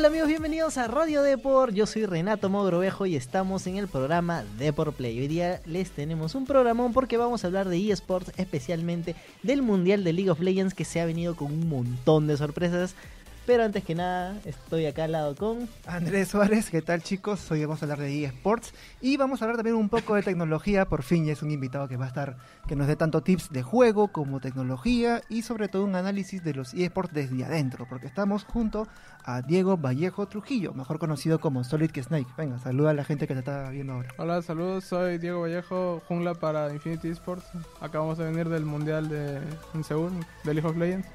Hola amigos, bienvenidos a Radio Deport. Yo soy Renato Mogrovejo y estamos en el programa Deport Play. Hoy día les tenemos un programón porque vamos a hablar de eSports, especialmente del Mundial de League of Legends que se ha venido con un montón de sorpresas. Pero antes que nada, estoy acá al lado con Andrés Suárez, ¿qué tal chicos? Hoy vamos a hablar de eSports y vamos a hablar también un poco de tecnología. Por fin ya es un invitado que va a estar, que nos dé tanto tips de juego como tecnología y sobre todo un análisis de los eSports desde adentro, porque estamos junto a Diego Vallejo Trujillo, mejor conocido como Solid que Snake. Venga, saluda a la gente que te está viendo ahora. Hola, saludos, soy Diego Vallejo, jungla para Infinity Esports. Acabamos de venir del Mundial de en Seúl, de League of Legends.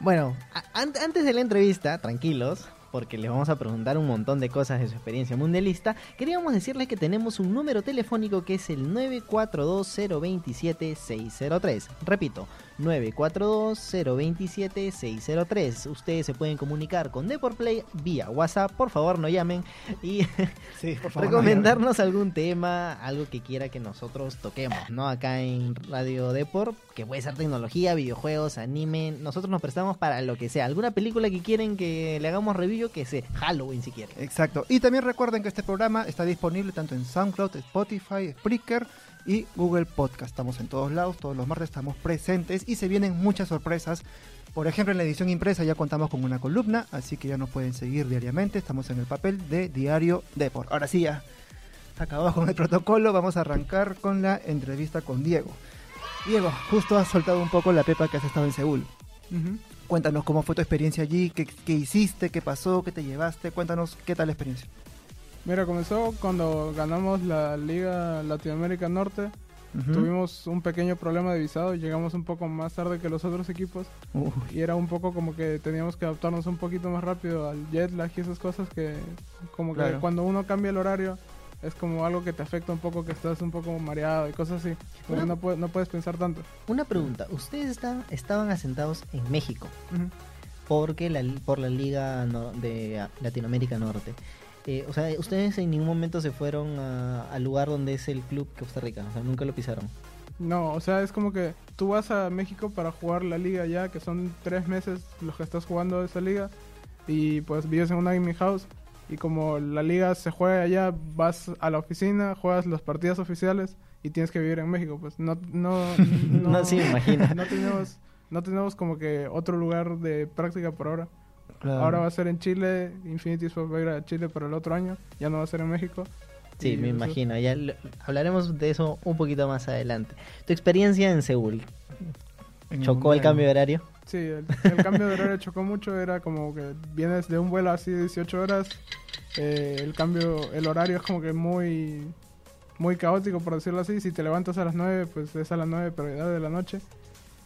Bueno, antes de la entrevista, tranquilos, porque les vamos a preguntar un montón de cosas de su experiencia mundialista, queríamos decirles que tenemos un número telefónico que es el 942-027-603. Repito, 942-027-603. Ustedes se pueden comunicar con Deportplay vía WhatsApp, por favor no llamen, y Sí, por recomendarnos algún tema, algo que quiera que nosotros toquemos, ¿no? Acá en Radio Deport, que puede ser tecnología, videojuegos, anime, nosotros nos prestamos para lo que sea. Alguna película que quieren que le hagamos review, que sea Halloween si quieren. Exacto. Y también recuerden que este programa está disponible tanto en SoundCloud, Spotify, Spreaker y Google Podcast. Estamos en todos lados, todos los martes estamos presentes y se vienen muchas sorpresas. Por ejemplo, en la edición impresa ya contamos con una columna, así que ya nos pueden seguir diariamente. Estamos en el papel de Diario Deport. Ahora sí, ya acabamos con el protocolo. Vamos a arrancar con la entrevista con Diego. Diego, justo has soltado un poco la pepa que has estado en Seúl. Cuéntanos cómo fue tu experiencia allí, qué, qué hiciste, qué pasó, qué te llevaste. Cuéntanos qué tal la experiencia. Mira, comenzó cuando ganamos la Liga Latinoamérica Norte. Ujú. Tuvimos un pequeño problema de visado y llegamos un poco más tarde que los otros equipos. Uy, Y era un poco como que teníamos que adaptarnos un poquito más rápido al jet lag y esas cosas que como que Claro. cuando uno cambia el horario es como algo que te afecta un poco, que estás un poco mareado y cosas así. Una- no, puedes, no puedes pensar tanto. Una pregunta, ustedes están, estaban asentados en México, Ujú. porque la, por la Liga no- de Latinoamérica Norte. Eh, o sea, ustedes en ningún momento se fueron a- al lugar donde es el club Costa Rica, o sea, nunca lo pisaron. No, o sea, es como que tú vas a México para jugar la liga ya, que son tres meses los que estás jugando esa liga, y pues vives en una gaming house, y como la liga se juega allá, vas a la oficina, juegas las partidas oficiales y tienes que vivir en México, pues no, no, No, sí, me imagino. no tenemos, no tenemos como que otro lugar de práctica por ahora. Claro. Ahora va a ser en Chile, Infinity Sports va a ir a Chile para el otro año, ya no va a ser en México. Sí, me eso- imagino. Ya lo- hablaremos de eso un poquito más adelante. Tu experiencia en Seúl, En ¿chocó el cambio de horario? Sí, el, el cambio de horario chocó mucho, era como que vienes de un vuelo así de 18 horas, eh, el cambio, el horario es como que muy muy caótico por decirlo así, si te levantas a las 9, pues es a las 9 pero ya de la noche,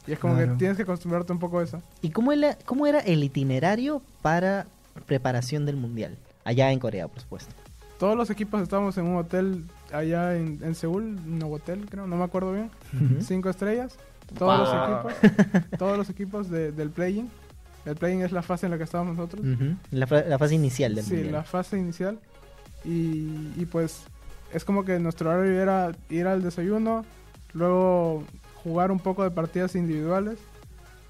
y es como Claro. que tienes que acostumbrarte un poco a eso. ¿Y cómo era, cómo era el itinerario para preparación del Mundial? Allá en Corea, por supuesto. Todos los equipos estábamos en un hotel allá en, en Seúl, un hotel creo, no me acuerdo bien, cinco estrellas, todos Wow. los equipos, todos los equipos de- del play-in, el play-in es la fase en la que estábamos nosotros. La, fa- la fase inicial del Sí, Mundial. la fase inicial. Y, y pues es como que nuestro horario era ir al desayuno, luego jugar un poco de partidas individuales,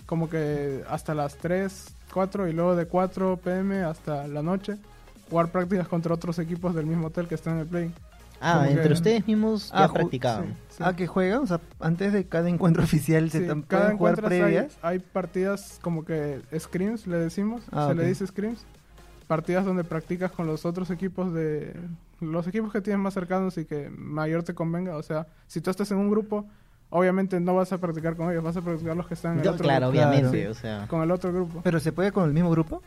como que hasta las 3, 4 y luego de 4 pm hasta la noche, jugar prácticas contra otros equipos del mismo hotel que están en el play. ah, como que- entre ustedes mismos Ah, ya ju- practicaban. Sí, sí. Ah, que juegan, o sea, antes de cada encuentro oficial se Sí, cada jugar hay, previas. hay partidas como que scrims, le decimos, Ah, se le dice scrims. Partidas donde practicas con los otros equipos de... Los equipos que tienes más cercanos y que mayor te convenga. O sea, si tú estás en un grupo, obviamente no vas a practicar con ellos, vas a practicar los que están en el Yo- otro claro, grupo. obviamente, Sí, o sea. con el otro grupo. Pero se puede con el mismo grupo.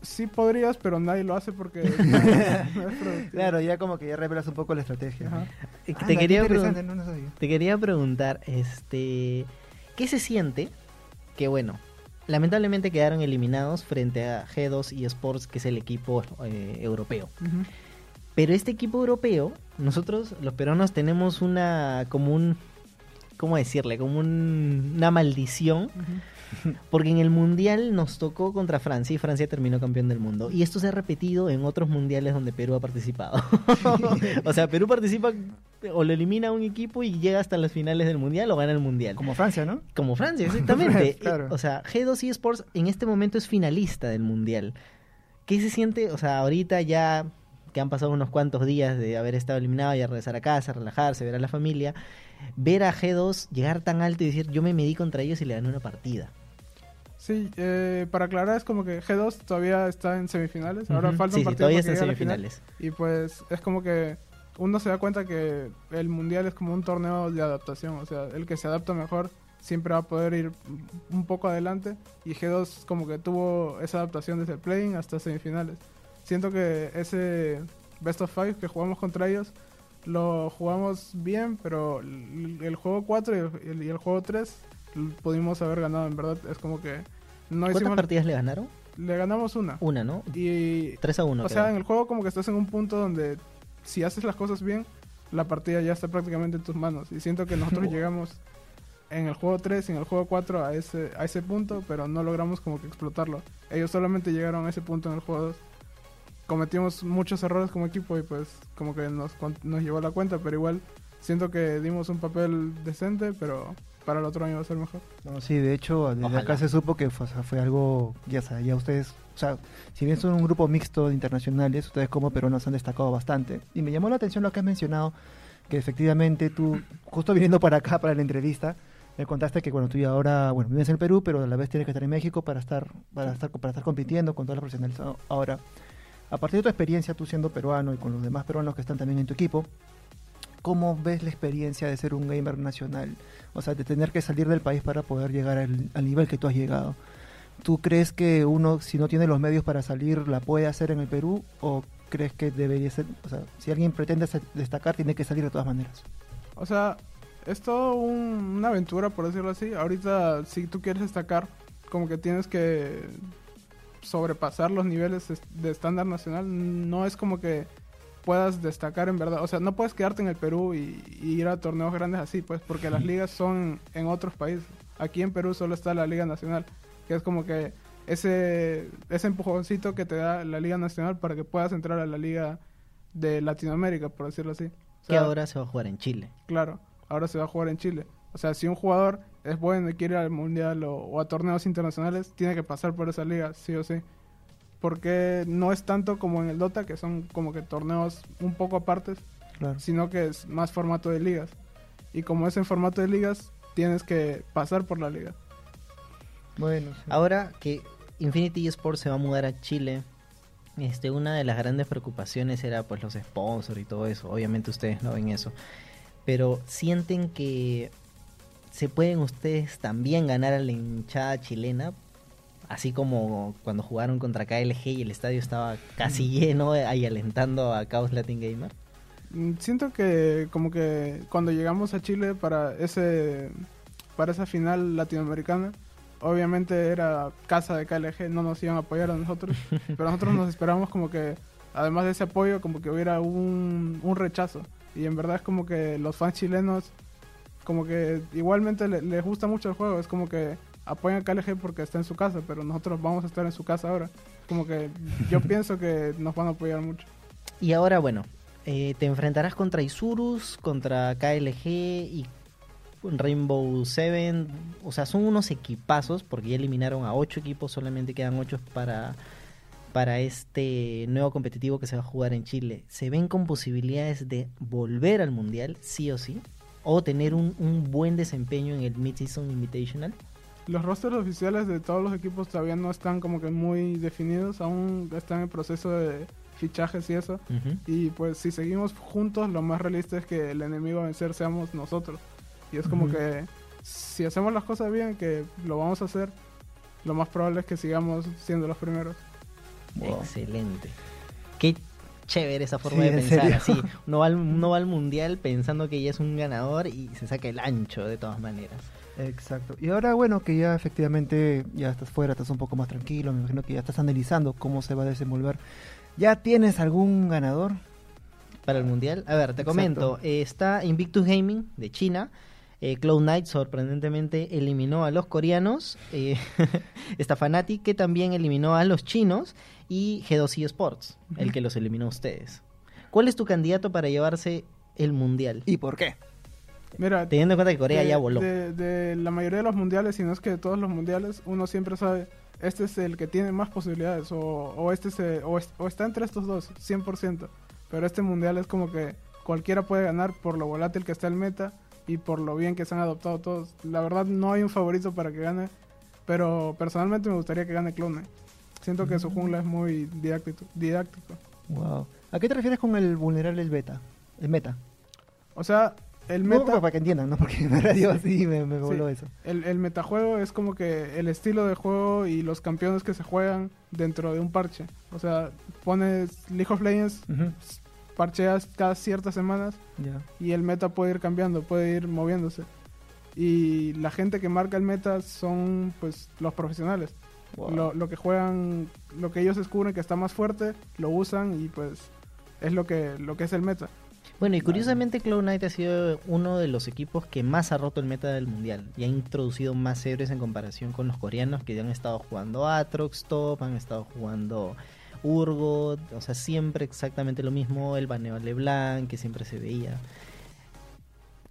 Sí podrías, pero nadie lo hace porque no es. Claro, ya como que ya revelas un poco la estrategia. Ajá. Eh, Ah, te, quería no te quería preguntar, este, ¿qué se siente? Que bueno, lamentablemente quedaron eliminados frente a G2 y Sports, que es el equipo eh, europeo. Pero este equipo europeo, nosotros los peruanos tenemos una como un ¿cómo decirle? Como un- una maldición. Porque en el mundial nos tocó contra Francia y Francia terminó campeón del mundo. Y esto se ha repetido en otros mundiales donde Perú ha participado. o sea, Perú participa o lo elimina a un equipo y llega hasta las finales del mundial o gana el mundial. Como Francia, ¿no? Como Francia, exactamente. Claro. O sea, G2 eSports en este momento es finalista del mundial. ¿Qué se siente? O sea, ahorita ya que han pasado unos cuantos días de haber estado eliminado, ya regresar a casa, relajarse, ver a la familia, ver a G2 llegar tan alto y decir, yo me medí contra ellos y le gané una partida. Sí, eh, para aclarar es como que G2 todavía está en semifinales. Ahora Ujú. falta Sí, un sí, partido todavía para que está en semifinales. Y pues es como que uno se da cuenta que el mundial es como un torneo de adaptación. O sea, el que se adapta mejor siempre va a poder ir un poco adelante. Y G2 como que tuvo esa adaptación desde el playing hasta semifinales. Siento que ese best of five que jugamos contra ellos lo jugamos bien, pero el, juego 4 y el, y el juego 3 pudimos haber ganado. En verdad, es como que no ¿Cuántas hicimos. partidas le ganaron? Le ganamos una. Una, ¿no? Y 3 a 1. o sea, en el juego como que estás en un punto donde si haces las cosas bien, la partida ya está prácticamente en tus manos. Y siento que nosotros llegamos en el juego 3 y en el juego 4 a ese, a ese punto, pero no logramos como que explotarlo. Ellos solamente llegaron a ese punto en el juego 2. Cometimos muchos errores como equipo y pues como que nos, nos llevó la cuenta, pero igual siento que dimos un papel decente, pero para el otro año va a ser mejor. No, sí, de hecho, desde Ojalá. acá se supo que fue, o sea, fue algo, ya sabes, ya ustedes, o sea, si bien son un grupo mixto de internacionales, ustedes como peruanos han destacado bastante. Y me llamó la atención lo que has mencionado, que efectivamente tú, justo viniendo para acá, para la entrevista, me contaste que bueno, tú ya ahora, bueno, vives en el Perú, pero a la vez tienes que estar en México para estar, para estar, para estar compitiendo con todos los profesionales. Ahora, a partir de tu experiencia, tú siendo peruano y con los demás peruanos que están también en tu equipo, ¿cómo ves la experiencia de ser un gamer nacional? O sea, de tener que salir del país para poder llegar al, al nivel que tú has llegado. ¿Tú crees que uno, si no tiene los medios para salir, la puede hacer en el Perú? ¿O crees que debería ser, o sea, si alguien pretende destacar, tiene que salir de todas maneras? O sea, es todo un- una aventura, por decirlo así. Ahorita, si tú quieres destacar, como que tienes que sobrepasar los niveles es- de estándar nacional. No es como que puedas destacar en verdad. O sea, no puedes quedarte en el Perú y, y ir a torneos grandes así, pues, porque las ligas son en otros países. Aquí en Perú solo está la Liga Nacional, que es como que ese, ese empujoncito que te da la Liga Nacional para que puedas entrar a la Liga de Latinoamérica, por decirlo así. O Que ahora se va a jugar en Chile. Claro, ahora se va a jugar en Chile. O sea, si un jugador es bueno y quiere ir al mundial o, o a torneos internacionales, tiene que pasar por esa liga, sí o sí. Porque no es tanto como en el Dota, que son como que torneos un poco apartes, Claro. sino que es más formato de ligas. Y como es en formato de ligas, tienes que pasar por la liga. Bueno, sí. Ahora que Infinity Esports se va a mudar a Chile, este, una de las grandes preocupaciones era pues los sponsors y todo eso. Obviamente ustedes no ven eso. Pero sienten que se pueden ustedes también ganar a la hinchada chilena. Así como cuando jugaron contra KLG y el estadio estaba casi lleno ahí alentando a Chaos Latin Gamer. Mm, Siento que como que cuando llegamos a Chile para ese para esa final latinoamericana, obviamente era casa de KLG, no nos iban a apoyar a nosotros, pero nosotros nos esperamos como que además de ese apoyo como que hubiera un, un rechazo y en verdad es como que los fans chilenos como que igualmente le- les gusta mucho el juego, es como que apoyan a KLG porque está en su casa, pero nosotros vamos a estar en su casa ahora. Como que yo pienso que nos van a apoyar mucho. Y ahora, bueno, eh, te enfrentarás contra Isurus, contra KLG y Rainbow Seven. O sea, son unos equipazos porque ya eliminaron a ocho equipos, solamente quedan ocho para, para este nuevo competitivo que se va a jugar en Chile. ¿Se ven con posibilidades de volver al Mundial, sí o sí? ¿O tener un, un buen desempeño en el Mid-Season Invitational? Los rosters oficiales de todos los equipos todavía no están como que muy definidos, aún están en proceso de fichajes y eso. Y pues si seguimos juntos, lo más realista es que el enemigo a vencer seamos nosotros. Y es como que si hacemos las cosas bien, que lo vamos a hacer, lo más probable es que sigamos siendo los primeros. Wow. Excelente. Qué chévere esa forma Sí, de en pensar. Así, uno va, al, uno va al mundial pensando que ya es un ganador y se saca el ancho de todas maneras. Exacto. Y ahora, bueno, que ya efectivamente ya estás fuera, estás un poco más tranquilo, me imagino que ya estás analizando cómo se va a desenvolver. ¿Ya tienes algún ganador? Para el mundial, a ver, te Exacto. comento, eh, está Invictus Gaming de China, Eh, Cloud Knight sorprendentemente eliminó a los coreanos, eh, esta Fnatic que también eliminó a los chinos y G2E Sports, el que los eliminó a ustedes. ¿Cuál es tu candidato para llevarse el mundial? ¿Y por qué? Mira, Teniendo en cuenta que Corea de, ya voló. De, de la mayoría de los mundiales, si no es que de todos los mundiales, uno siempre sabe, este es el que tiene más posibilidades, o, o este es, eh, o, es- o está entre estos dos, 100%. Pero este mundial es como que cualquiera puede ganar por lo volátil que está el meta y por lo bien que se han adoptado todos. La verdad no hay un favorito para que gane, pero personalmente me gustaría que gane Clone. Siento que su jungla es muy didáctico. didáctico. Wow. ¿A qué te refieres con el vulnerable el beta? El meta. O sea, el No, meta... para que entiendan, ¿no? Porque en radio así me, me Sí. voló eso. El, el metajuego es como que el estilo de juego y los campeones que se juegan dentro de un parche. O sea, pones League of Legends, parcheas cada ciertas semanas y el meta puede ir cambiando, puede ir moviéndose. Y la gente que marca el meta son pues los profesionales. Wow. Lo, lo que juegan, lo que ellos descubren que está más fuerte, lo usan y pues es lo que, lo que es el meta. Bueno, y curiosamente Cloud Knight ha sido uno de los equipos que más ha roto el meta del mundial y ha introducido más héroes en comparación con los coreanos que han estado jugando Atrox Top, han estado jugando Urgot, o sea, siempre exactamente lo mismo, el baneo a LeBlanc que siempre se veía.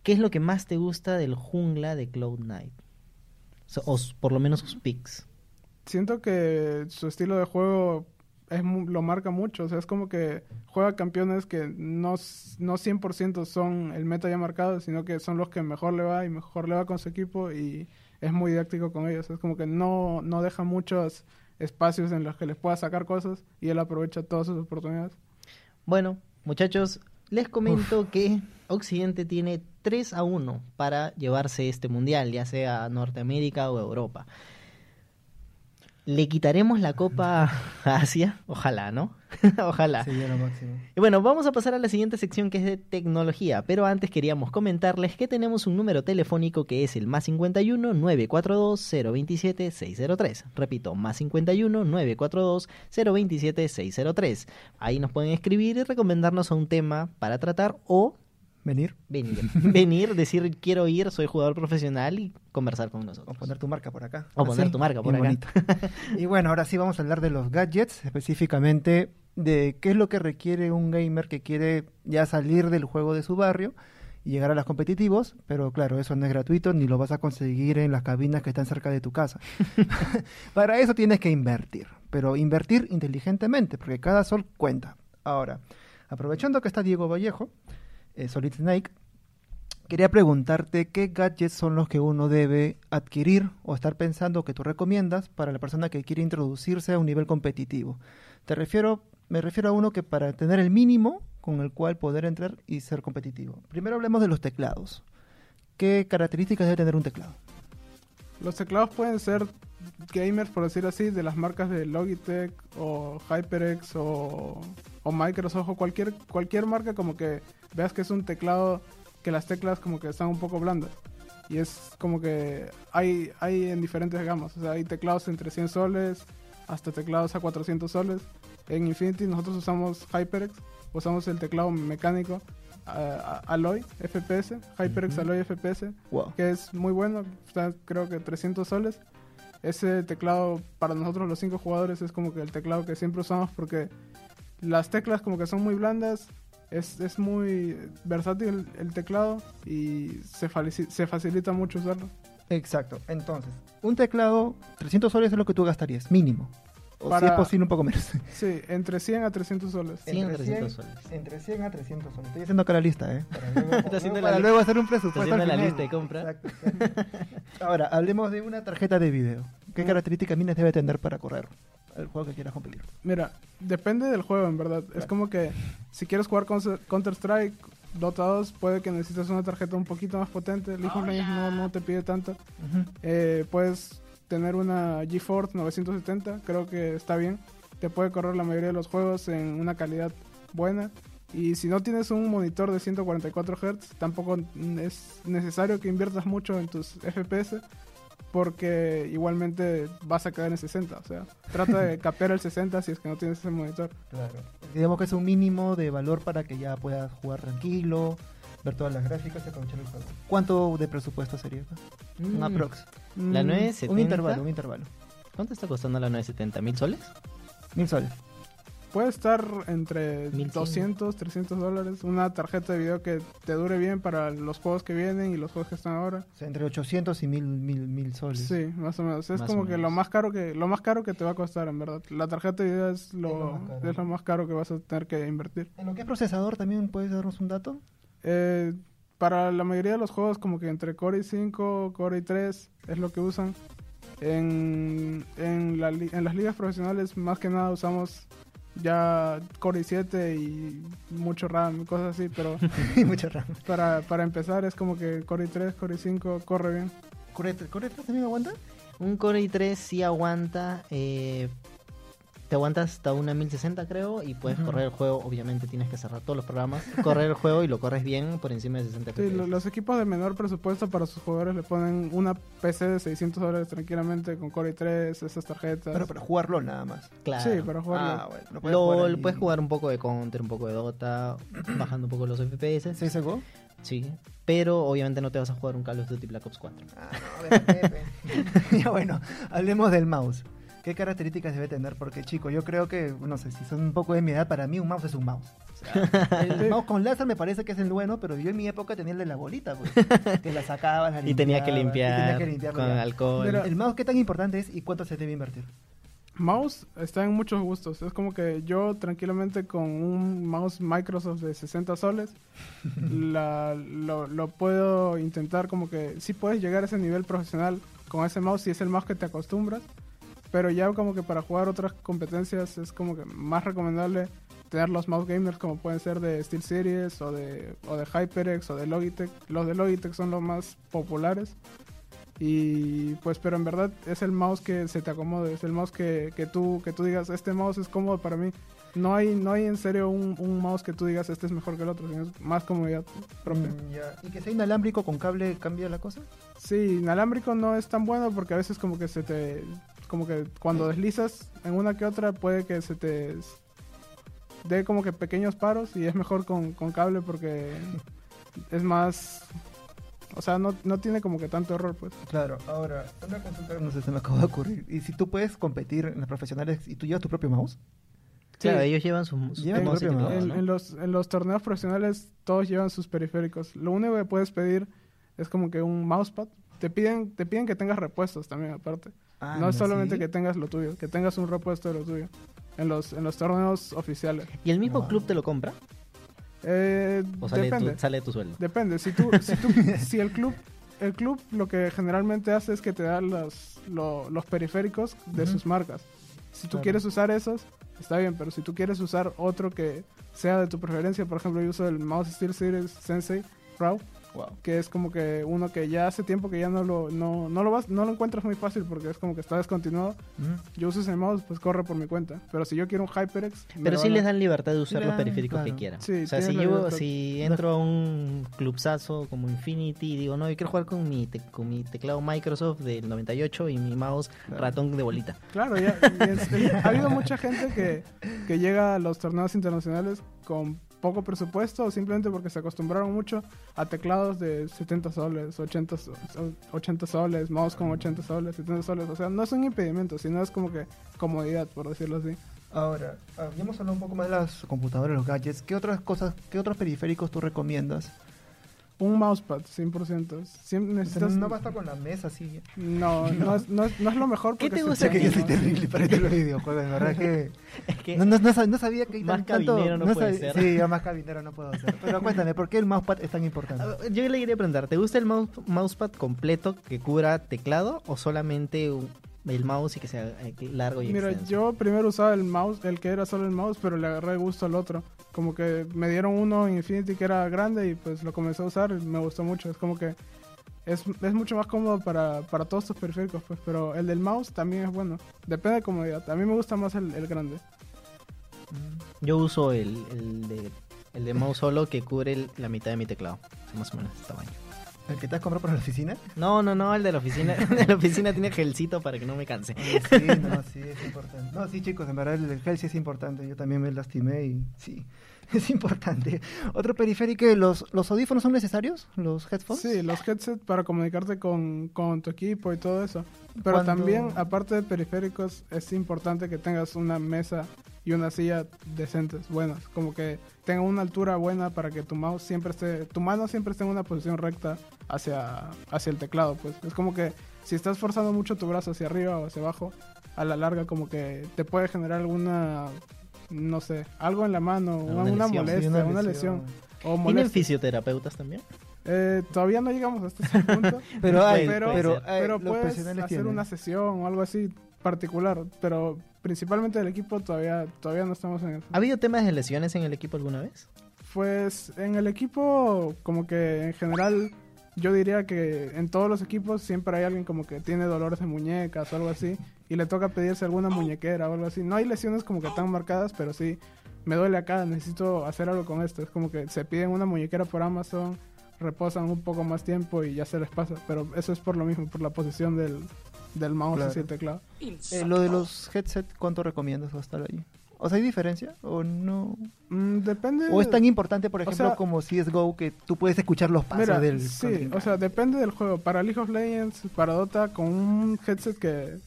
¿Qué es lo que más te gusta del jungla de Cloud Knight? O, sea, o por lo menos sus picks. Siento que su estilo de juego es lo marca mucho. O sea, es como que juega campeones que no, no 100% son el meta ya marcado, sino que son los que mejor le va y mejor le va con su equipo y es muy didáctico con ellos. Es como que no, no deja muchos espacios en los que les pueda sacar cosas y él aprovecha todas sus oportunidades. Bueno, muchachos, les comento que Occidente tiene 3 a 1 para llevarse este mundial, ya sea Norteamérica o Europa. ¿Le quitaremos la copa a Asia? Ojalá, ¿no? Ojalá. Sería lo máximo. Y bueno, vamos a pasar a la siguiente sección que es de tecnología, pero antes queríamos comentarles que tenemos un número telefónico que es el más 51 942 027 603. Repito, más 51 942 027 603. Ahí nos pueden escribir y recomendarnos a un tema para tratar o Venir venir, venir, decir quiero ir, soy jugador profesional y conversar con o nosotros. poner tu marca por acá. O poner tu marca por acá. bonito. y bueno, ahora sí vamos a hablar de los gadgets, específicamente de qué es lo que requiere un gamer que quiere ya salir del juego de su barrio y llegar a los competitivos, pero claro, eso no es gratuito ni lo vas a conseguir en las cabinas que están cerca de tu casa. Para eso tienes que invertir, pero invertir inteligentemente, porque cada sol cuenta. Ahora, aprovechando que está Diego Vallejo, eh, Solid Snake, quería preguntarte qué gadgets son los que uno debe adquirir o estar pensando que tú recomiendas para la persona que quiere introducirse a un nivel competitivo. Te refiero, me refiero a uno que para tener el mínimo con el cual poder entrar y ser competitivo. Primero hablemos de los teclados. ¿Qué características debe tener un teclado? Los teclados pueden ser gamers, por decir así, de las marcas de Logitech o HyperX o, o Microsoft o cualquier, cualquier marca como que veas que es un teclado que las teclas como que están un poco blandas. Y es como que hay, hay en diferentes gamas. O sea, hay teclados entre 100 soles hasta teclados a 400 soles. En Infinity nosotros usamos HyperX, usamos el teclado mecánico a- a- Alloy FPS, HyperX Ujú. Alloy FPS Wow. que es muy bueno, está creo que 300 soles. Ese teclado para nosotros los cinco jugadores es como que el teclado que siempre usamos porque las teclas como que son muy blandas, es, es muy versátil el teclado y se, se facilita mucho usarlo. Exacto. Entonces, un teclado, 300 soles es lo que tú gastarías, mínimo. O si Para- es posible un poco menos. Sí, entre 100 a 300 soles. 100 a Entre 300 soles. Entre 100 a 300 soles. Estoy haciendo acá la lista, ¿eh? Para luego, Está haciendo para la li- luego hacer un presupuesto. haciendo al la lista de compra. Exacto, exacto. Ahora, hablemos de una tarjeta de video. ¿Qué Mm. características minas debe tener para correr el juego que quieras competir? Mira, depende del juego en verdad. Es Claro. como que si quieres jugar Counter-Strike, Dota 2, puede que necesites una tarjeta un poquito más potente. League of Legends no, no te pide tanto. Eh, puedes tener una GeForce 970, creo que está bien. Te puede correr la mayoría de los juegos en una calidad buena. Y si no tienes un monitor de 144 Hz, tampoco es necesario que inviertas mucho en tus FPS. Porque igualmente vas a quedar en 60. O sea, trata de capear el 60 si es que no tienes ese monitor. Claro. Digamos que es un mínimo de valor para que ya puedas jugar tranquilo, ver todas las gráficas y aprovechar el juego. ¿Cuánto de presupuesto sería? Un Mm, aprox. La Mm, 970. Un intervalo, un intervalo. ¿Cuánto está costando la 970? ¿Mil soles? Mil soles. Puede estar entre 1100. 200, 300 dólares. Una tarjeta de video que te dure bien para los juegos que vienen y los juegos que están ahora. O sea, entre 800 y mil, mil, mil soles. Sí, más o menos. Es Más como o que menos. lo más caro que lo más caro que te va a costar, en verdad. La tarjeta de video es lo, Es lo más caro. es lo más caro que vas a tener que invertir. En lo que es procesador, ¿también puedes darnos un dato? Eh, para la mayoría de los juegos, como que entre Core i5, Core i3 es lo que usan. En, en, la en las ligas profesionales, más que nada usamos ya Core i7 y mucho RAM y cosas así, pero Mucha RAM. para, para empezar es como que Core i3, Core i5 corre bien. ¿Corre, corre también aguanta? Un Core i3 sí aguanta. eh, te aguanta hasta una 1060 creo y puedes correr el juego. Obviamente tienes que cerrar todos los programas. Correr el juego y lo corres bien por encima de 60 Sí, lo- FPS. los equipos de menor presupuesto para sus jugadores le ponen una PC de 600 dólares tranquilamente con Core i3, esas tarjetas. Pero para jugarlo nada más. Claro. Sí, para jugarlo. Ah, bueno. lo puedes LOL, jugar ahí. puedes jugar un poco de Counter, un poco de Dota, bajando un poco los FPS. ¿CSGO? Sí, pero obviamente no te vas a jugar un Call of Duty Black Ops 4. Ah, no, ven, ven, ven. ya bueno, hablemos del mouse. ¿Qué características debe tener? Porque, chico, yo creo que, no sé, si son un poco de mi edad, para mí un mouse es un mouse. O sea, el mouse con láser me parece que es el bueno, pero yo en mi época tenía el de la bolita, pues. Que la sacabas, la Y tenía que limpiar, tenía que limpiarlo con ya. alcohol. Mira, ¿El mouse qué tan importante es y cuánto se debe invertir? Mouse está en muchos gustos. Es como que yo tranquilamente con un mouse Microsoft de 60 soles la- lo, lo puedo intentar como que sí puedes llegar a ese nivel profesional con ese mouse si es el mouse que te acostumbras. Pero ya como que para jugar otras competencias es como que más recomendable tener los mouse gamers como pueden ser de SteelSeries o de, o de HyperX o de Logitech. Los de Logitech son los más populares. Y pues, pero en verdad es el mouse que se te acomode, es el mouse que, que tú que tú digas, este mouse es cómodo para mí. No hay no hay en serio un, un mouse que tú digas, este es mejor que el otro, sino es más comodidad propia. Mm, ya. ¿Y que sea inalámbrico con cable cambia la cosa? Sí, inalámbrico no es tan bueno porque a veces como que se te como que cuando deslizas en una que otra puede que se te dé como que pequeños paros y es mejor con, con cable porque es más o sea, no, no tiene como que tanto error, pues. Claro, ahora, una consulta, no sé, se me acaba de ocurrir. ¿Y si tú puedes competir en los profesionales y tú llevas tu propio mouse? Claro, Sí. ellos llevan su, su Llevan propio mouse, en, ¿no? en los, en los torneos profesionales todos llevan sus periféricos. Lo único que puedes pedir es como que un mousepad. Te piden, te piden que tengas repuestos también aparte. Ah, no es solamente ¿sí? que tengas lo tuyo, que tengas un repuesto de lo tuyo. En los, en los torneos oficiales. ¿Y el mismo Wow. club te lo compra? Eh, ¿O sale, depende. tu, sale de tu sueldo? Depende. Si tú, si tú, si el club, el club lo que generalmente hace es que te da los, lo- los periféricos de sus marcas. Si tú Claro. quieres usar esos, está bien, pero si tú quieres usar otro que sea de tu preferencia, por ejemplo, yo uso el Mouse SteelSeries Sensei Pro, Wow. que es como que uno que ya hace tiempo que ya no lo, no, no lo vas, no lo encuentras muy fácil porque es como que está descontinuado. Ujú. Yo uso ese mouse, pues corre por mi cuenta. Pero si yo quiero un HyperX, Pero sí a- les dan libertad de usar los periféricos que claro. quieran. Sí, o sea, si yo si entro a un clubsazo como Infinity y digo, no, yo quiero jugar con mi, te- con mi teclado Microsoft del 98 y mi mouse Claro. ratón de bolita. Claro, ya, es- es- ha habido mucha gente que, que llega a los torneos internacionales con poco presupuesto o simplemente porque se acostumbraron mucho a teclados de 70 soles, 80, so- 80 soles, mouse con 80 soles, 70 soles. O sea, no es un impedimento, sino es como que comodidad, por decirlo así. Ahora, ah, hemos hablado un poco más de las computadoras, los gadgets. ¿Qué otras cosas, qué otros periféricos tú recomiendas? Un mousepad, 100%. Siempre necesitas... no basta con la mesa así. No, no es, no es- no es lo mejor ¿Qué te gusta que yo soy terrible para los videojuegos, de verdad que... Es que No, no, no sab- no sabía que hay Más tan- tanto... cabinero no puede sabía- ser. Sí, yo más cabinero no puedo ser. Pero cuéntame, ¿por qué el mousepad es tan importante? Ah, Yo le quería preguntar, ¿te gusta el mouse, mousepad completo que cubra teclado o solamente un- el mouse y que sea eh, largo y Mira, extenso? yo primero usaba el mouse, el que era solo el mouse, pero le agarré gusto al otro. Como que me dieron uno en Infinity que era grande y pues lo comencé a usar y me gustó mucho. Es como que es, es mucho más cómodo para, para todos tus periféricos, pues. Pero el del mouse también es bueno. Depende de comodidad. A mí me gusta más el, el grande. Yo uso el, el de, el de mouse solo que cubre el- la mitad de mi teclado. Más o menos este tamaño. ¿El que te has comprado para la oficina? No, no, no, el de la oficina. El de la oficina tiene gelcito para que no me canse. Oye, Sí, no, sí, es importante. No, sí, chicos, en verdad el gel sí es importante. Yo también me lastimé y sí, es importante. Otro periférico, ¿los, los audífonos son necesarios? ¿Los headphones? Sí, los headsets para comunicarte con, con tu equipo y todo eso. Pero también, aparte de periféricos, es importante que tengas una mesa y una silla decentes, buenas. Como que tenga una altura buena para que tu mouse siempre esté, tu mano siempre esté en una posición recta hacia, hacia el teclado. Pues es como que si estás forzando mucho tu brazo hacia arriba o hacia abajo, a la larga como que te puede generar alguna, no sé, algo en la mano, Una una, lesión. molestia, una, una lesión. O ¿Tienen fisioterapeutas también? Eh, todavía no llegamos hasta ese punto. Pero hay, pero, pero, hay- puedes hacer tienen. una sesión o algo así particular. Pero principalmente del equipo todavía, todavía no estamos en eso. ¿Ha habido temas de lesiones en el equipo alguna vez? Pues en el equipo, como que en general, yo diría que en todos los equipos siempre hay alguien como que tiene dolores de muñecas o algo así. Y le toca pedirse alguna muñequera o algo así. No hay lesiones como que tan marcadas, pero sí, me duele acá, necesito hacer algo con esto. Es como que se piden una muñequera por Amazon, reposan un poco más tiempo y ya se les pasa. Pero eso es por lo mismo, por la posición del, del mouse Claro. hacia el teclado. Eh, lo de los headsets, ¿cuánto recomiendas va a estar ahí? O sea, ¿hay diferencia o no? Mm, depende. ¿O es tan importante, por o ejemplo, sea- como CSGO que tú puedes escuchar los pasos Mira, del sí, o sea, depende del juego. Para League of Legends, para Dota, con un headset que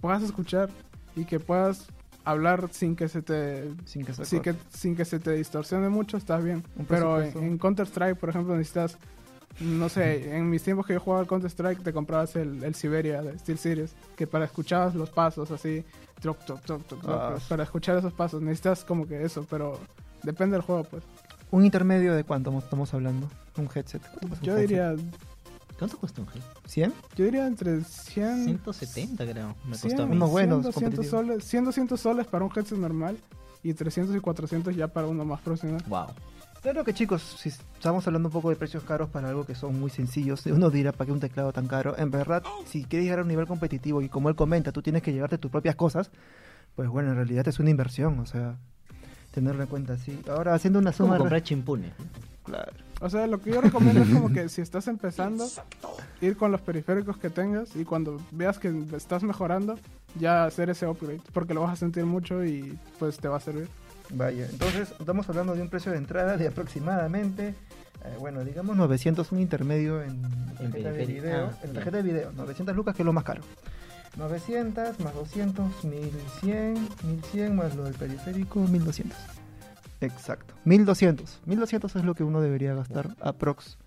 puedas escuchar y que puedas hablar sin que se te sin que se sin que, sin que se te distorsione mucho, estás bien. Pero en Counter Strike, por ejemplo, necesitas no sé, en mis tiempos que yo jugaba al Counter Strike te comprabas el, el Siberia de Steel Series, que para escuchar los pasos así, troc, troc, troc, troc, troc, Ah. para escuchar esos pasos necesitas como que eso, pero depende del juego, pues. ¿Un intermedio de cuánto estamos hablando? ¿Un headset? ¿Cuánto cuesta un Yo headset? diría, ¿Cuánto cuesta un gel? ¿100? yo diría entre 100 170 creo. Me 100, costó a mí. Unos buenos, 100, 200 competitivos. soles, 100, 200 soles para un headset normal y 300 y 400 ya para uno más profesional. Wow. Claro que chicos, si estamos hablando un poco de precios caros para algo que son muy sencillos, uno dirá, ¿para qué un teclado tan caro? En verdad, si quieres llegar a un nivel competitivo y como él comenta, tú tienes que llevarte tus propias cosas, pues bueno, en realidad es una inversión, o sea, tenerlo en cuenta así. Ahora, haciendo una Como suma... comprar chimpunes. Claro. O sea, lo que yo recomiendo es como que si estás empezando, ir con los periféricos que tengas y cuando veas que estás mejorando, ya hacer ese upgrade, porque lo vas a sentir mucho y pues te va a servir. Vaya, entonces estamos hablando de un precio de entrada de aproximadamente, eh, bueno, digamos 900, un intermedio en tarjeta de video. Ah, en tarjeta de video, 900 lucas que es lo más caro. 900 más 200, 1100, 1100 más lo del periférico, 1200. Exacto, 1200. 1200 es lo que uno debería gastar aprox.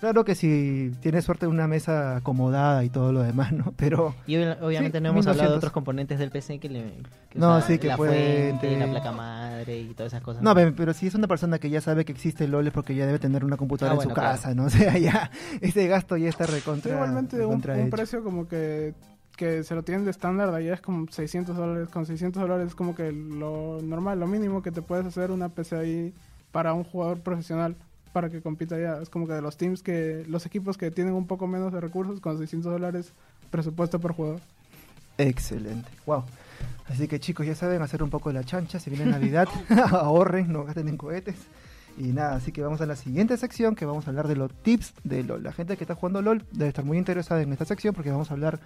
Claro que si tienes suerte de una mesa acomodada y todo lo demás, ¿no? Pero Y ob- obviamente Sí, no hemos hablado de 1200. otros componentes del PC que le. que, No, sí, que la puede- fuente, la placa madre y todas esas cosas. No, pe- pero si es una persona que ya sabe que existe el LOL es porque ya debe tener una computadora Ah, en su claro. casa, ¿no? O sea, ya ese gasto ya está recontra, Igualmente un, recontra un hecho. precio como que, que se lo tienen de estándar, allá es como 600 dólares, con 600 dólares es como que lo normal, lo mínimo que te puedes hacer una PC ahí para un jugador profesional para que compita allá. Es como que de los teams que, los equipos que tienen un poco menos de recursos, con 600 dólares presupuesto por jugador. Excelente, wow. Así que chicos, ya saben hacer un poco de la chancha, si viene Navidad, ahorren, no gasten en cohetes. Y nada, así que vamos a la siguiente sección que vamos a hablar de los tips de LOL. La gente que está jugando LOL debe estar muy interesada en esta sección porque vamos a hablar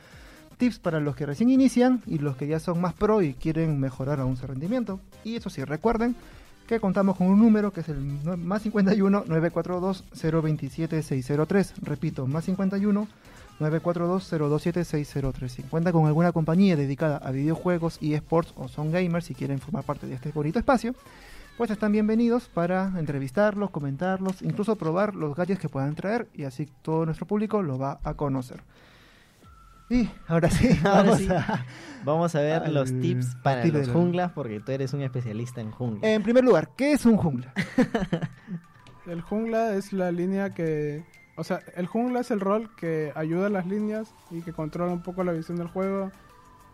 tips para los que recién inician y los que ya son más pro y quieren mejorar aún su rendimiento. Y eso sí, recuerden contamos con un número que es el más 51 942 027 603. Repito, más 51 942 027 603. Si cuenta con alguna compañía dedicada a videojuegos y esports o son gamers y quieren formar parte de este bonito espacio, pues están bienvenidos para entrevistarlos, comentarlos, incluso probar los gadgets que puedan traer y así todo nuestro público lo va a conocer. Ahora sí, Ahora vamos sí. a- Vamos a ver Al- los tips para los la- junglas, porque tú eres un especialista en jungla. En primer lugar, ¿qué es un jungla? El jungla es la línea que... O sea, el jungla es el rol que ayuda a las líneas y que controla un poco la visión del juego.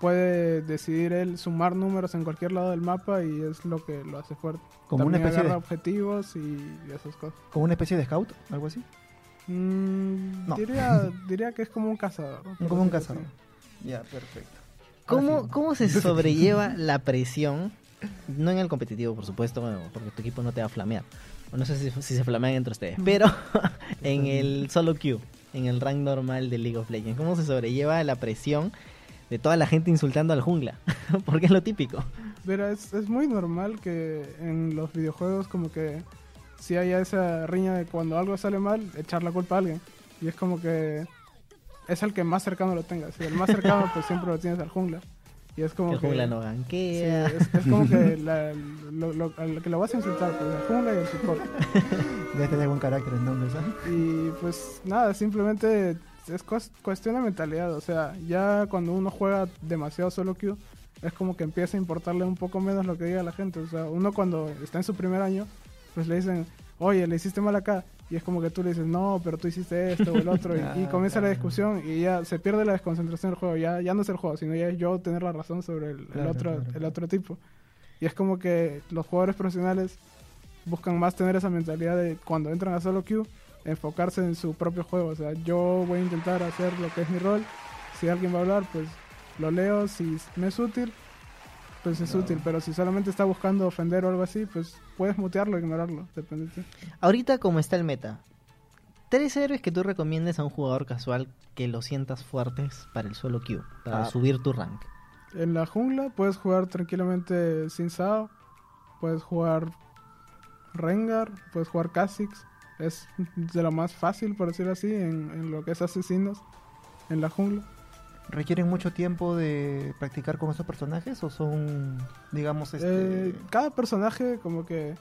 Puede decidir él sumar números en cualquier lado del mapa y es lo que lo hace fuerte. Como una especie agarra de, objetivos y esas cosas. como una especie de scout, algo así. Mm, No. diría, diría que es como un cazador. Como un cazador. Ya, perfecto. ¿Cómo, sí. ¿Cómo se sobrelleva la presión? No en el competitivo, por supuesto, bueno, porque tu equipo no te va a flamear. O no sé si, si se flamean entre ustedes, pero en el solo queue. en el rank normal de League of Legends? ¿Cómo se sobrelleva la presión de toda la gente insultando al jungla? Porque es lo típico. Pero es, es muy normal que en los videojuegos como que si haya esa riña de cuando algo sale mal, echar la culpa a alguien. Y es como que es el que más cercano lo tenga. Si el más cercano, pues siempre lo tienes al jungla. Y es como el que... jungla no sí, ganquea. es, es como que la, lo, lo- al que lo vas a insultar, pues el jungla y el support. Debe tener buen carácter entonces, ¿sabes? Y pues nada, simplemente es cues- cuestión de mentalidad. O sea, ya cuando uno juega demasiado solo queue, es como que empieza a importarle un poco menos lo que diga la gente. O sea, uno cuando está en su primer año, pues le dicen, oye, le hiciste mal acá. Y es como que tú le dices, no, pero tú hiciste esto o el otro. y, y Ah, comienza la claro. discusión y ya se pierde la desconcentración del juego. Ya, ya no es el juego, sino ya es yo tener la razón sobre el, el Claro, otro, claro, el otro tipo. Y es como que los jugadores profesionales buscan más tener esa mentalidad de cuando entran a solo queue, enfocarse en su propio juego. O sea, yo voy a intentar hacer lo que es mi rol. Si alguien va a hablar, pues lo leo. Si me es útil, pues es No. útil. Pero si solamente está buscando ofender o algo así, pues puedes mutearlo o ignorarlo. Depende de ti. Ahorita, como está el meta, tres héroes que tú recomiendes a un jugador casual que lo sientas fuertes para el solo queue, para Ah. subir tu rank. En la jungla puedes jugar tranquilamente sin Sao. Puedes jugar Rengar. Puedes jugar Kha'Zix. Es de lo más fácil, por decirlo así, en, en lo que es asesinos. En la jungla. ¿Requieren mucho tiempo de practicar con esos personajes o son, digamos, este... Eh, cada personaje como que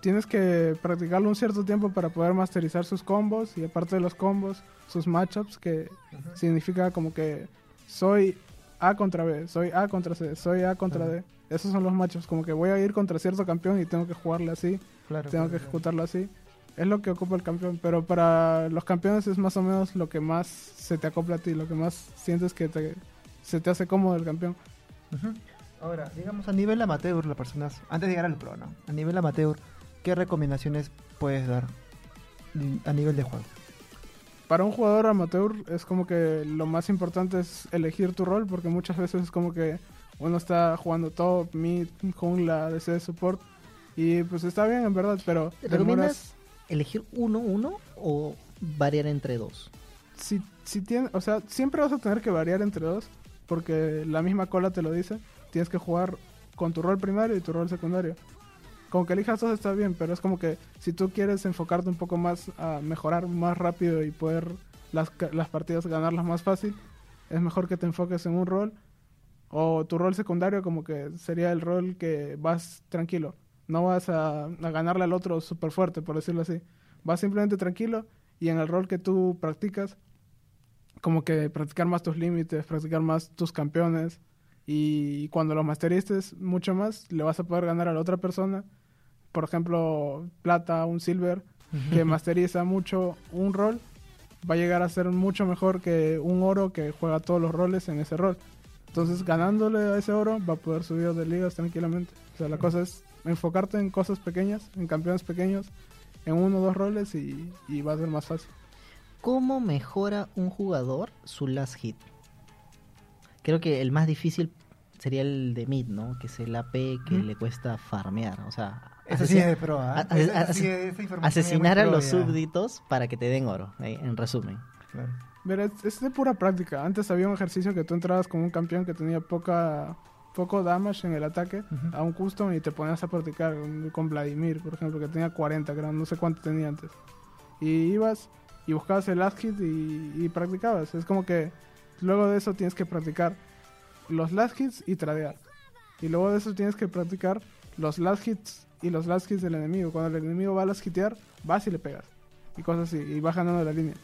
tienes que practicarlo un cierto tiempo para poder masterizar sus combos y aparte de los combos, sus matchups que significa como que soy A contra B, soy A contra C, soy A contra. D. Esos son los matchups, como que voy a ir contra cierto campeón y tengo que jugarle así, Claro, tengo claro, que claro. ejecutarlo así. Es lo que ocupa el campeón, pero para los campeones es más o menos lo que más se te acopla a ti, lo que más sientes que te, se te hace cómodo el campeón. Ahora, digamos a nivel amateur, las personas, antes de llegar al pro, ¿no? A nivel amateur, ¿qué recomendaciones puedes dar a nivel de juego? para un jugador amateur es como que lo más importante es elegir tu rol porque muchas veces es como que uno está jugando top, mid, jungla, DC, support y pues está bien en verdad, pero ¿Recomiendas demoras- elegir uno, uno o variar entre dos? si, si tiene, o sea, siempre vas a tener que variar entre dos porque la misma cola te lo dice, tienes que jugar con tu rol primario y tu rol secundario. Con que elijas dos está bien, pero es como que si tú quieres enfocarte un poco más a mejorar más rápido y poder las, las partidas ganarlas más fácil, es mejor que te enfoques en un rol o tu rol secundario como que sería el rol que vas tranquilo. No vas a, a ganarle al otro súper fuerte, por decirlo así. Vas simplemente tranquilo y en el rol que tú practicas, como que practicar más tus límites, practicar más tus campeones y cuando lo masterices mucho más, le vas a poder ganar a la otra persona. Por ejemplo, plata, un silver, que masteriza mucho un rol, va a llegar a ser mucho mejor que un oro que juega todos los roles en ese rol. Entonces, ganándole a ese oro, va a poder subir de ligas tranquilamente. O sea, la cosa es enfocarte en cosas pequeñas, en campeones pequeños, en uno o dos roles y, y va a ser más fácil. ¿Cómo mejora un jugador su last hit? Creo que el más difícil sería el de mid, ¿no? Que es el AP que le cuesta farmear. O sea, Eso asesi- sí es de pro, ¿ah? sí, asesinar a pro, los ya. súbditos para que te den oro, eh, en resumen. Claro. Pero es, es de pura práctica. Antes había un ejercicio que tú entrabas con un campeón que tenía poca poco damage en el ataque a un custom y te ponías a practicar con- con Vladimir, por ejemplo, que tenía 40, creo, no sé cuánto tenía antes. Y ibas y buscabas el last hit y, y practicabas. Es como que luego de eso tienes que practicar los last hits y tradear. Y luego de eso tienes que practicar los last hits y los last hits del enemigo. Cuando el enemigo va a last hitear, vas y le pegas. Y cosas así, y vas ganando la línea.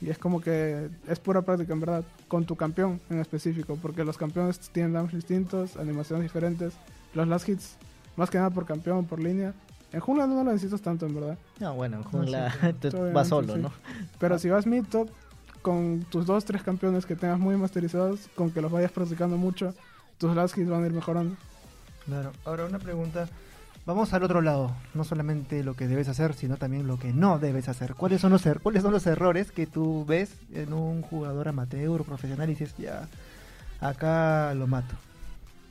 Y es como que es pura práctica, en verdad, con tu campeón en específico, porque los campeones tienen damage distintos, animaciones diferentes. Los last hits, más que nada por campeón, por línea. En jungla no lo necesitas tanto, en verdad. No, bueno, en jungla sí, te Obviamente, vas solo, sí. ¿no? Pero si vas mid top, con tus dos, tres campeones que tengas muy masterizados, con que los vayas practicando mucho, tus last hits van a ir mejorando. Claro. Ahora una pregunta. Vamos al otro lado. No solamente lo que debes hacer, sino también lo que no debes hacer. ¿Cuáles son los, er- cuáles son los errores que tú ves en un jugador amateur o profesional y dices, ya, acá lo mato?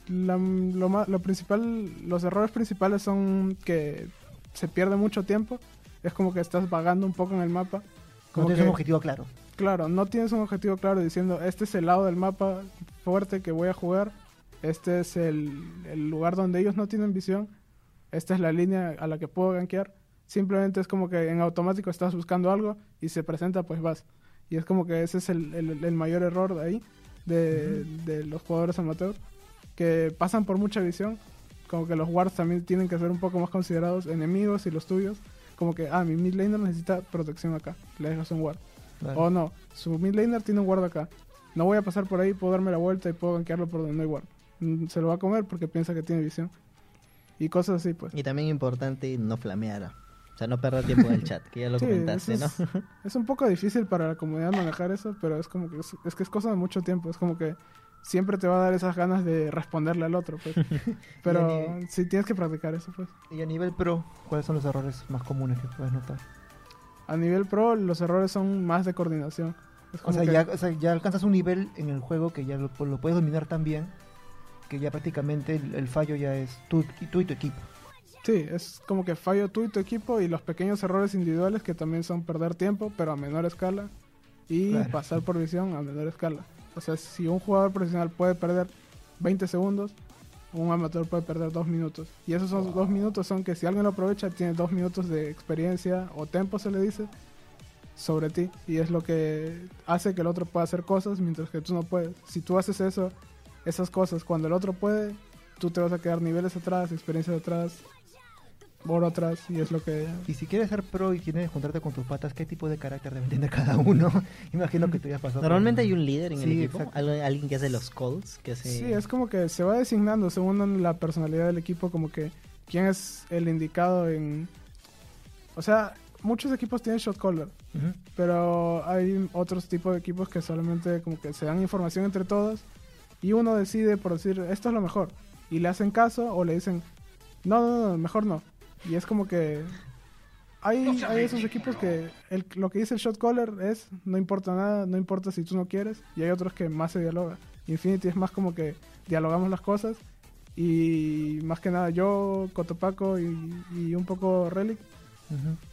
La- lo, principal, los errores principales son que se pierde mucho tiempo. Es como que estás vagando un poco en el mapa. No Como tienes que- un objetivo claro. claro, no tienes un objetivo claro diciendo, este es el lado del mapa fuerte que voy a jugar, este es el, el lugar donde ellos no tienen visión, esta es la línea a la que puedo gankear. Simplemente es como que en automático estás buscando algo y se presenta, pues vas. Y es como que ese es el, el- el mayor error de ahí, de, de los jugadores amateur, que pasan por mucha visión. Como que los wards también tienen que ser un poco más considerados, enemigos y los tuyos. Como que, ah, mi mid laner necesita protección acá, le dejas un ward. Claro. O no, su mid laner tiene un ward acá. No voy a pasar por ahí, puedo darme la vuelta y puedo gankearlo por donde no hay ward. Mm, Se lo va a comer porque piensa que tiene visión. Y cosas así, pues. Y también importante no flamear. O sea, no perder tiempo en el chat, que ya lo Sí, comentaste, eso ¿no? es, es un poco difícil para la comunidad manejar eso, pero es como que es, es que es cosa de mucho tiempo. Es como que siempre te va a dar esas ganas de responderle al otro, pues. Pero ni- sí tienes que practicar eso, pues. Y a nivel pro, ¿cuáles son los errores más comunes que puedes notar? A nivel pro, los errores son más de coordinación. Es O sea, que- ya, o sea, ya alcanzas un nivel en el juego que ya lo, lo puedes dominar tan bien que ya prácticamente el, el fallo ya es tú, y tú y tu equipo. Sí, es como que fallo tú y tu equipo y los pequeños errores individuales que también son perder tiempo, pero a menor escala, y Claro. pasar por visión a menor escala. O sea, si un jugador profesional puede perder 20 segundos, un amateur puede perder 2 minutos. Y esos son dos minutos son que si alguien lo aprovecha, tiene 2 minutos de experiencia o tiempo, se le dice, sobre ti. Y es lo que hace que el otro pueda hacer cosas mientras que tú no puedes. Si tú haces eso, esas cosas, cuando el otro puede, tú te vas a quedar niveles atrás, experiencias atrás, oro atrás, y es lo que... Y si quieres ser pro y quieres juntarte con tus patas, ¿qué tipo de carácter deben tener cada uno? Imagino que tú ya has pasado. Normalmente hay un líder en el equipo, exacto. alguien que hace los calls, que hace... Sí, es como que se va designando según la personalidad del equipo, como que quién es el indicado en... O sea, muchos equipos tienen shot caller, pero hay otros tipos de equipos que solamente como que se dan información entre todos y uno decide por decir, esto es lo mejor, y le hacen caso o le dicen, no, no, no, mejor no. Y es como que hay, hay esos equipos que el- lo que dice el shot caller es, no importa nada, no importa si tú no quieres, y hay otros que más se dialoga. Infinity es más como que dialogamos las cosas y más que nada yo, Cotopaco y, y un poco Relic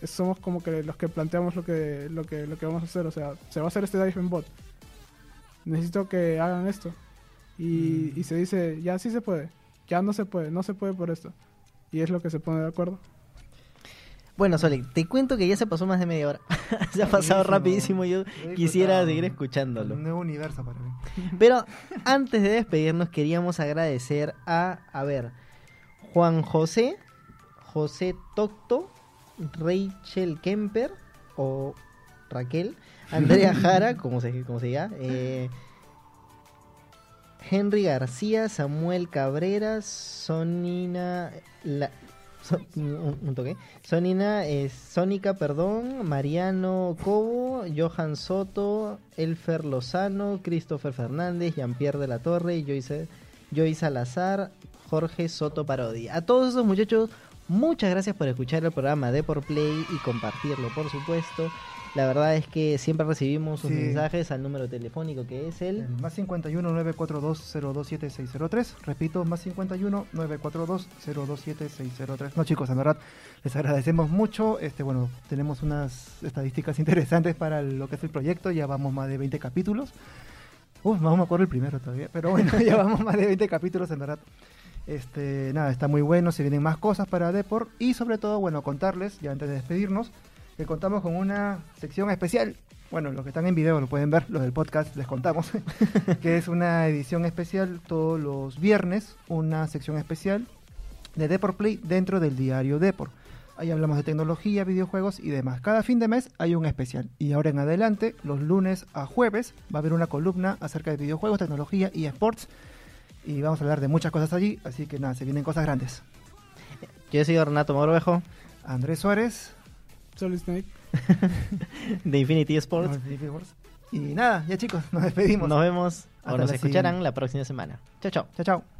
somos como que los que planteamos lo que, lo que, lo que vamos a hacer. O sea, se va a hacer este dive en bot. Necesito que hagan esto. Y, Mm. y se dice, ya sí se puede. Ya no se puede, no se puede por esto. Y es lo que se pone de acuerdo. Bueno, Sole, te cuento que ya se pasó más de media hora. se ha pasado Rapidísimo. Yo quisiera seguir escuchándolo. Un nuevo universo para mí. Pero antes de despedirnos, queríamos agradecer a, a ver, Juan José, José Tocto, Rachel Kemper o Raquel, Andrea Jara, como se, como se diga, eh, Henry García, Samuel Cabrera, Sonina, la, un, toque. Sonina, eh, Sónica, perdón, Mariano Cobo, Johan Soto, Elfer Lozano, Christopher Fernández, Jean-Pierre de la Torre, Joyce, Joy Salazar, Jorge Soto Parodi. A todos esos muchachos, muchas gracias por escuchar el programa de Por Play y compartirlo, por supuesto. La verdad es que siempre recibimos sus Sí. mensajes al número telefónico que es el... El más 51 942 027603. Repito, más 51 942 027603. No, chicos, en verdad les agradecemos mucho. Este, bueno, tenemos unas estadísticas interesantes para lo que es el proyecto. Ya vamos más de 20 capítulos. Uf, no me acuerdo el primero todavía, pero bueno, ya vamos más de 20 capítulos, en verdad. Este, nada, está muy bueno, se vienen más cosas para Depor y sobre todo, bueno, contarles, ya antes de despedirnos, que contamos con una sección especial. Bueno, los que están en video lo pueden ver, los del podcast les contamos, que es una edición especial todos los viernes, una sección especial de Depor Play dentro del diario Depor. Ahí hablamos de tecnología, videojuegos y demás. Cada fin de mes hay un especial. Y ahora en adelante, los lunes a jueves, va a haber una columna acerca de videojuegos, tecnología y sports. Y vamos a hablar de muchas cosas allí. Así que nada, se vienen cosas grandes. Yo soy Renato Morovejo Andrés Suárez. Solid Snake. de Infinity Sports. Y nada, ya chicos, nos despedimos. Nos vemos Hasta o nos la escucharán siguiente. la próxima semana. Chao, chao. Chao, chao.